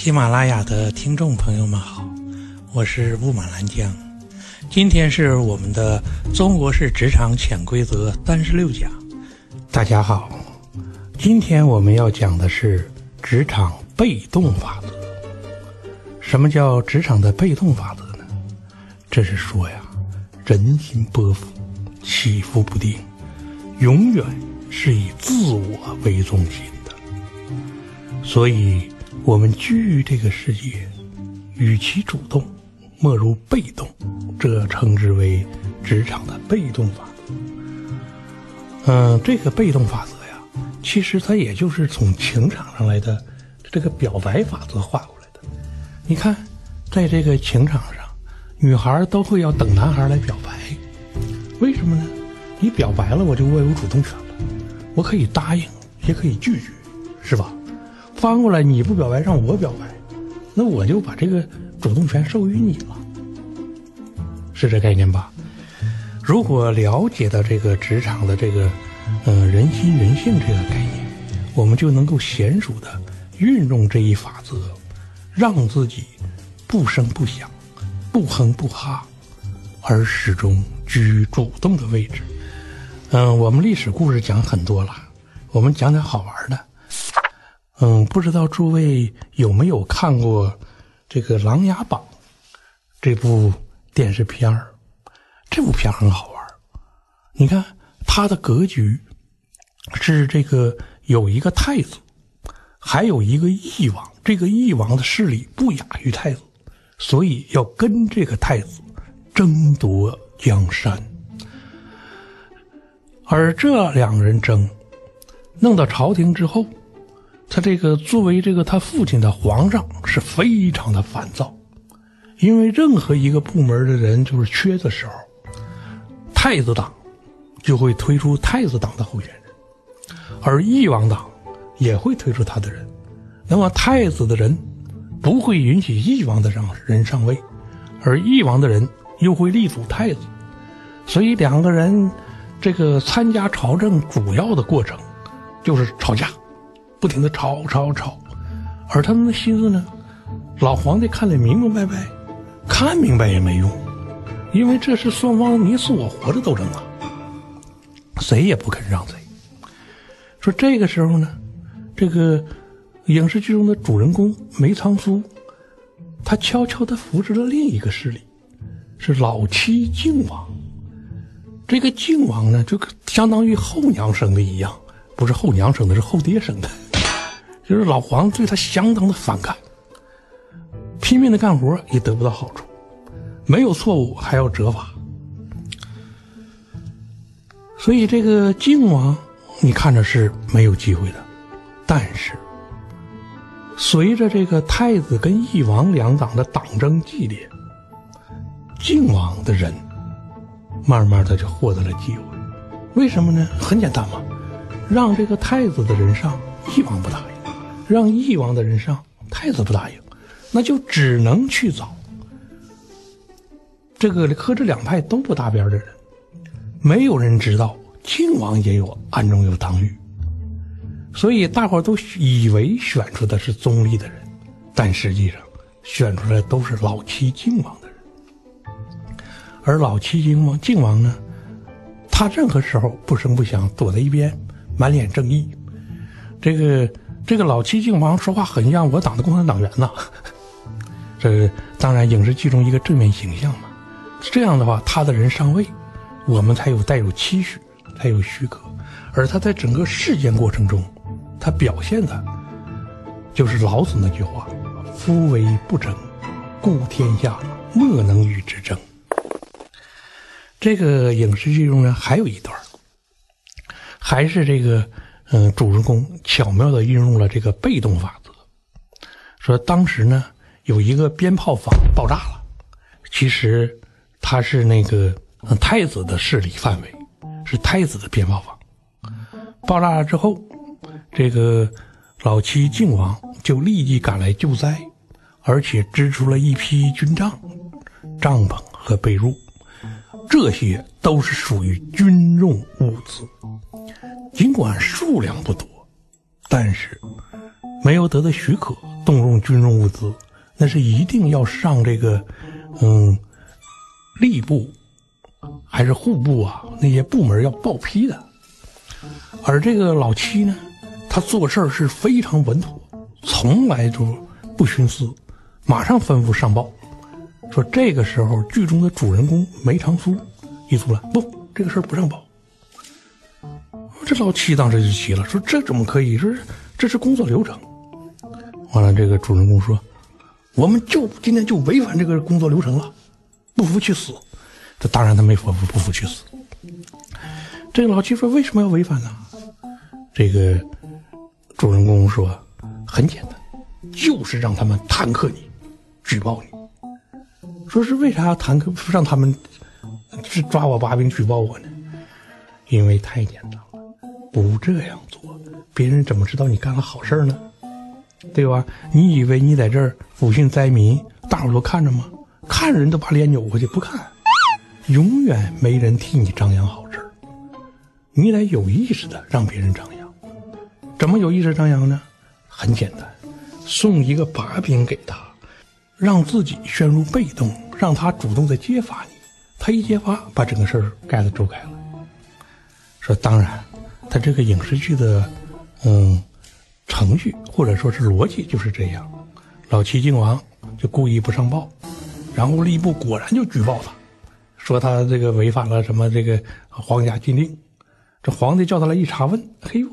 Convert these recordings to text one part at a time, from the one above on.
喜马拉雅的听众朋友们好，我是雾满兰江。今天是我们的《中国式职场潜规则》三十六讲。大家好，今天我们要讲的是职场被动法则。什么叫职场的被动法则呢？这是说呀，人心波幅，起伏不定，永远是以自我为中心的。所以。我们居于这个世界，与其主动，莫如被动，这称之为职场的被动法则。嗯，这个被动法则呀，其实它也就是从情场上来的这个表白法则画过来的。你看，在这个情场上，女孩都会要等男孩来表白，为什么呢？你表白了，我就握有主动权了，我可以答应，也可以拒绝，是吧？翻过来，你不表白，让我表白，那我就把这个主动权授予你了，是这概念吧？如果了解到这个职场的这个，嗯，人心人性这个概念，我们就能够娴熟的运用这一法则，让自己不声不响，不哼不哈，而始终居主动的位置。嗯，我们历史故事讲很多了，我们讲点好玩的。嗯，不知道诸位有没有看过这个《琅琊榜》这部电视片儿？这部片很好玩你看它的格局是这个有一个太子，还有一个义王。这个义王的势力不亚于太子，所以要跟这个太子争夺江山。而这两人争，弄到朝廷之后。他这个作为这个他父亲的皇上是非常的烦躁，因为任何一个部门的人就是缺的时候，太子党就会推出太子党的候选人，而翼王党也会推出他的人，那么太子的人不会允许翼王的上人上位，而翼王的人又会力阻太子，所以两个人这个参加朝政主要的过程就是吵架。不停的吵吵吵，而他们的心思呢，老皇帝看得明明白白，看明白也没用，因为这是双方你死我活的斗争啊，谁也不肯让谁。说这个时候呢，这个影视剧中的主人公梅长苏，他悄悄的扶持了另一个势力，是老七靖王。这个靖王呢，就相当于后娘生的一样，不是后娘生的，是后爹生的。就是老黄对他相当的反感，拼命的干活也得不到好处，没有错误还要责罚，所以这个靖王你看着是没有机会的，但是随着这个太子跟义王两党的党争激烈，靖王的人慢慢的就获得了机会，为什么呢？很简单嘛，让这个太子的人上，义王不答应。让义王的人上，太子不答应，那就只能去找这个和这两派都不搭边的人。没有人知道靖王也有暗中有党羽，所以大伙都以为选出的是宗立的人，但实际上选出来都是老七靖王的人。而老七靖王靖王呢，他任何时候不声不响，躲在一边，满脸正义，这个。这个老七靖王说话很像我党的共产党员呐，这当然影视剧中一个正面形象嘛。这样的话，他的人上位，我们才有带有期许，才有许可。而他在整个事件过程中，他表现的，就是老子那句话：“夫为不争，故天下莫能与之争。”这个影视剧中呢，还有一段，还是这个。嗯，主人公巧妙的运用了这个被动法则，说当时呢有一个鞭炮房爆炸了，其实他是那个太子的势力范围，是太子的鞭炮房。爆炸了之后，这个老七靖王就立即赶来救灾，而且支出了一批军帐、帐篷和被褥，这些都是属于军用物资。尽管数量不多，但是没有得到许可动用军用物资，那是一定要上这个，嗯，吏部还是户部啊那些部门要报批的。而这个老七呢，他做事是非常稳妥，从来就不徇私，马上吩咐上报，说这个时候剧中的主人公梅长苏一出来，不，这个事儿不上报。这老七当时就急了，说这怎么可以？说这是工作流程。完了，这个主人公说，我们就今天就违反这个工作流程了，不服去死。这当然他没说不服去死。这个老七说为什么要违反呢？这个主人公说很简单，就是让他们弹劾你，举报你。说是为啥要弹劾让他们是抓我把柄举报我呢？因为太简单了，不这样做，别人怎么知道你干了好事呢？对吧？你以为你在这儿抚恤灾民，大伙都看着吗？看人都把脸扭过去不看，永远没人替你张扬好事你得有意识的让别人张扬。怎么有意识张扬呢？很简单，送一个把柄给他，让自己陷入被动，让他主动的揭发你。他一揭发，把整个事儿盖子周开了。说当然，他这个影视剧的，嗯。程序或者说是逻辑就是这样，老七靖王就故意不上报，然后吏部果然就举报他，说他这个违反了什么这个皇家禁令。这皇帝叫他来一查问，嘿呦，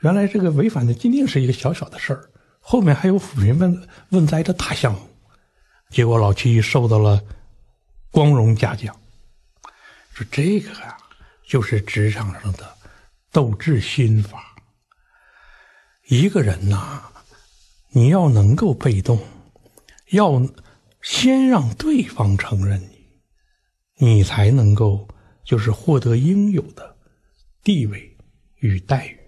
原来这个违反的禁令是一个小小的事儿，后面还有抚民问问灾的大项目。结果老七受到了光荣嘉奖。说这个啊，就是职场上的斗智心法。一个人呐，你要能够被动，要先让对方承认你，你才能够就是获得应有的地位与待遇。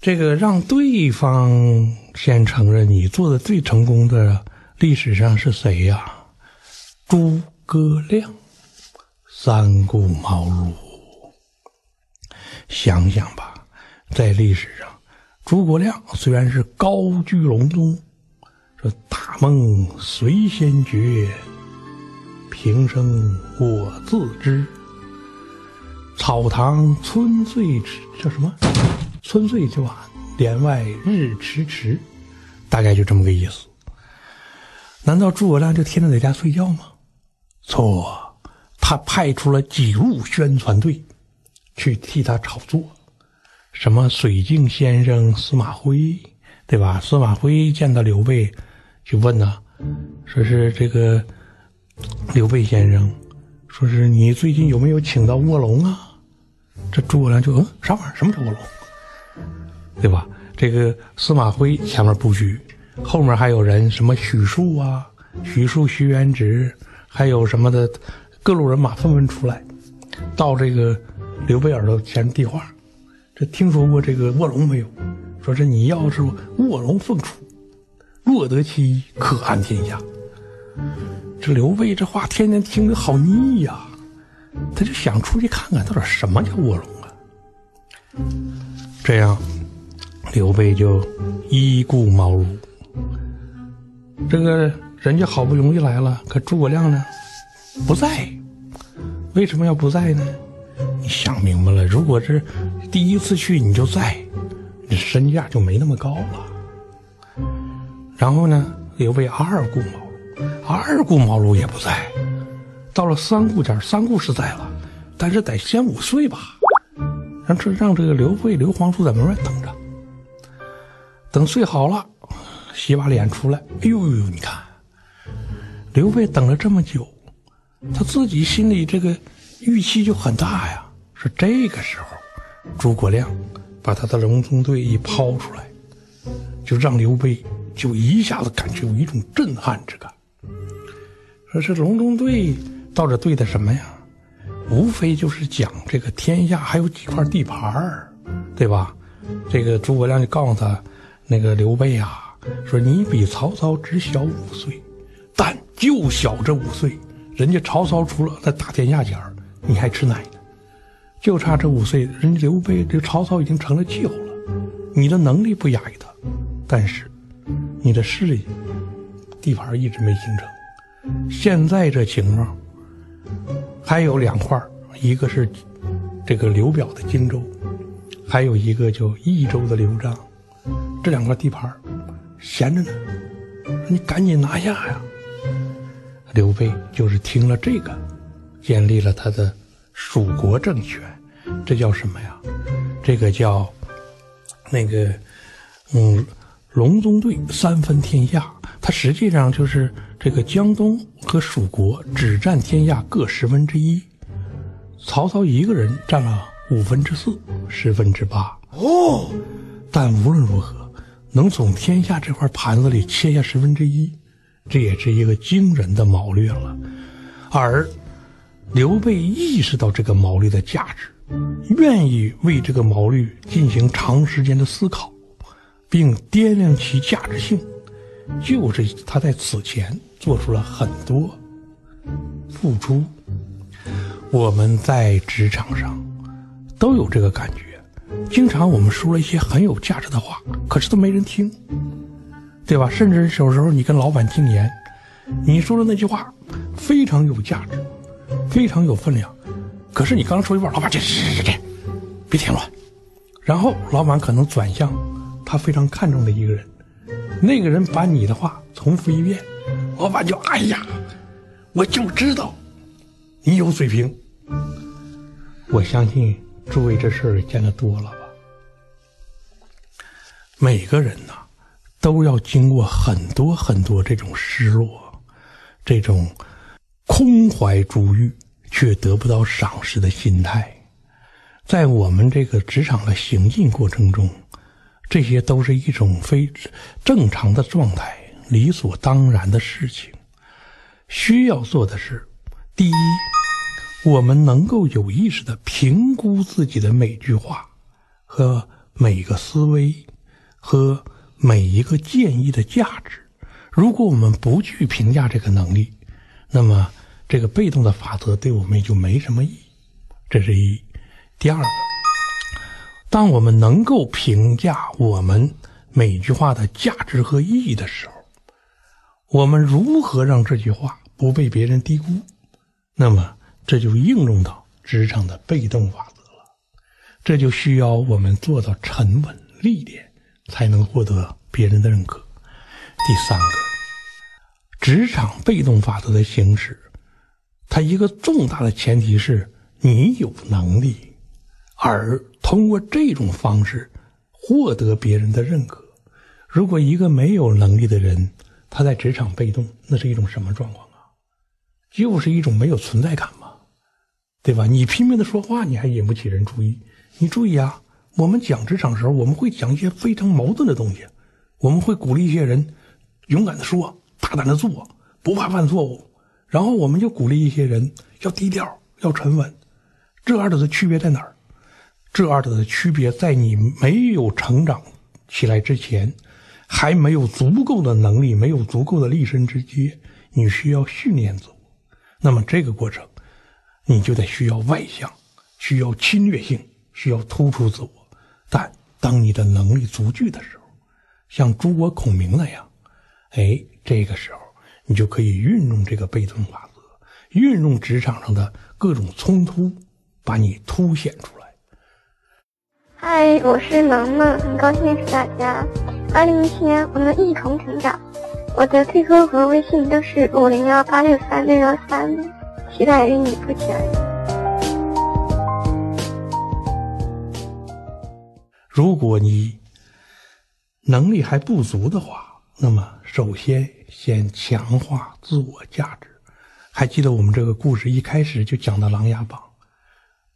这个让对方先承认你做的最成功的历史上是谁呀？诸葛亮，三顾茅庐，想想吧。在历史上，诸葛亮虽然是高居隆中，说大梦谁先觉，平生我自知。草堂春睡迟，叫什么？春睡就晚，帘外日迟迟，大概就这么个意思。难道诸葛亮就天天在家睡觉吗？错，他派出了几路宣传队去替他炒作。什么水镜先生司马徽，对吧？司马徽见到刘备，就问呐，说是这个刘备先生，说是你最近有没有请到卧龙啊？这诸葛亮就嗯，啥玩意儿？什么叫卧龙？对吧？这个司马徽前面不许，后面还有人，什么许庶啊、许庶、徐元直，还有什么的各路人马纷纷出来，到这个刘备耳朵前递话。这听说过这个卧龙没有？说是你要是卧龙凤雏，若得其一，可安天下。这刘备这话天天听着好腻呀，他就想出去看看到底什么叫卧龙啊。这样，刘备就依顾茅庐。这个人家好不容易来了，可诸葛亮呢不在，为什么要不在呢？你想明白了，如果是第一次去你就在，你身价就没那么高了。然后呢，刘备二顾茅庐，二顾茅庐也不在。到了三顾家，三顾是在了，但是得先午睡吧，让这让这个刘备刘皇叔在门外等着，等睡好了，洗把脸出来。哎呦呦，你看，刘备等了这么久，他自己心里这个预期就很大呀。是这个时候，诸葛亮把他的隆中对一抛出来，就让刘备就一下子感觉有一种震撼之感。说是隆中对到底对的什么呀？无非就是讲这个天下还有几块地盘儿，对吧？这个诸葛亮就告诉他，那个刘备啊，说你比曹操只小五岁，但就小这五岁，人家曹操除了在打天下前儿，你还吃奶呢。就差这五岁，人家刘备这曹操已经成了气候了，你的能力不亚于他，但是你的势力地盘一直没形成。现在这情况还有两块一个是这个刘表的荆州，还有一个叫益州的刘璋，这两块地盘闲着呢，你赶紧拿下呀！刘备就是听了这个，建立了他的蜀国政权，这叫什么呀？这个叫那个嗯，隆中对三分天下，它实际上就是这个江东和蜀国只占天下各十分之一，曹操一个人占了五分之四，十分之八哦。但无论如何，能从天下这块盘子里切下十分之一。这也是一个惊人的谋略了，而刘备意识到这个谋略的价值，愿意为这个谋略进行长时间的思考，并掂量其价值性，就是他在此前做出了很多付出。我们在职场上都有这个感觉，经常我们说了一些很有价值的话，可是都没人听。对吧？甚至有时候你跟老板进言，你说的那句话非常有价值，非常有分量，可是你刚说一半，老板这这这这，别添乱。然后老板可能转向他非常看重的一个人，那个人把你的话重复一遍，老板就哎呀，我就知道你有水平。我相信诸位这事儿见得多了吧？每个人呐？都要经过很多很多这种失落，这种空怀珠玉却得不到赏识的心态，在我们这个职场的行进过程中，这些都是一种非正常的状态，理所当然的事情。需要做的是，第一，我们能够有意识的评估自己的每句话和每个思维和。每一个建议的价值，如果我们不去评价这个能力，那么这个被动的法则对我们就没什么意义。这是一。第二个，当我们能够评价我们每句话的价值和意义的时候，我们如何让这句话不被别人低估？那么这就应用到职场的被动法则了。这就需要我们做到沉稳历练。才能获得别人的认可。第三个，职场被动法则的行使，它一个重大的前提是你有能力，而通过这种方式获得别人的认可。如果一个没有能力的人他在职场被动，那是一种什么状况啊？就是一种没有存在感嘛，对吧？你拼命的说话，你还引不起人注意。你注意啊！我们讲职场的时候，我们会讲一些非常矛盾的东西，我们会鼓励一些人勇敢的说，大胆的做，不怕犯错误。然后我们就鼓励一些人要低调，要沉稳。这二者的区别在哪儿？这二者的区别在你没有成长起来之前，还没有足够的能力，没有足够的立身之阶，你需要训练自我。那么这个过程，你就得需要外向，需要侵略性，需要突出自我。但当你的能力足具的时候，像诸葛孔明那样，哎，这个时候你就可以运用这个被动法则，运用职场上的各种冲突，把你凸显出来。嗨，我是萌萌，很高兴认识大家。二零一七年，我们一同成长。我的 QQ 和微信都是五零幺八六三六幺三，期待与你不期而遇。如果你能力还不足的话，那么首先先强化自我价值。还记得我们这个故事一开始就讲到《琅琊榜》，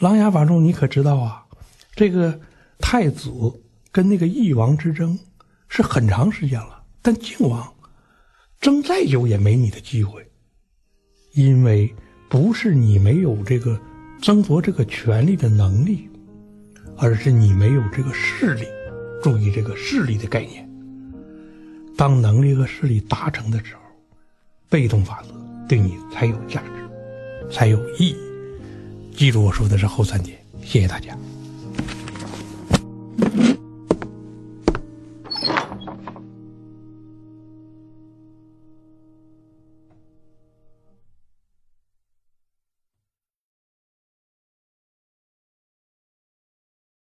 《琅琊榜》中你可知道啊？这个太子跟那个翼王之争是很长时间了，但靖王争再久也没你的机会，因为不是你没有这个争夺这个权力的能力。而是你没有这个势力，注意这个势力的概念。当能力和势力达成的时候被动法则对你才有价值才有意义。记住我说的是后三点谢谢大家。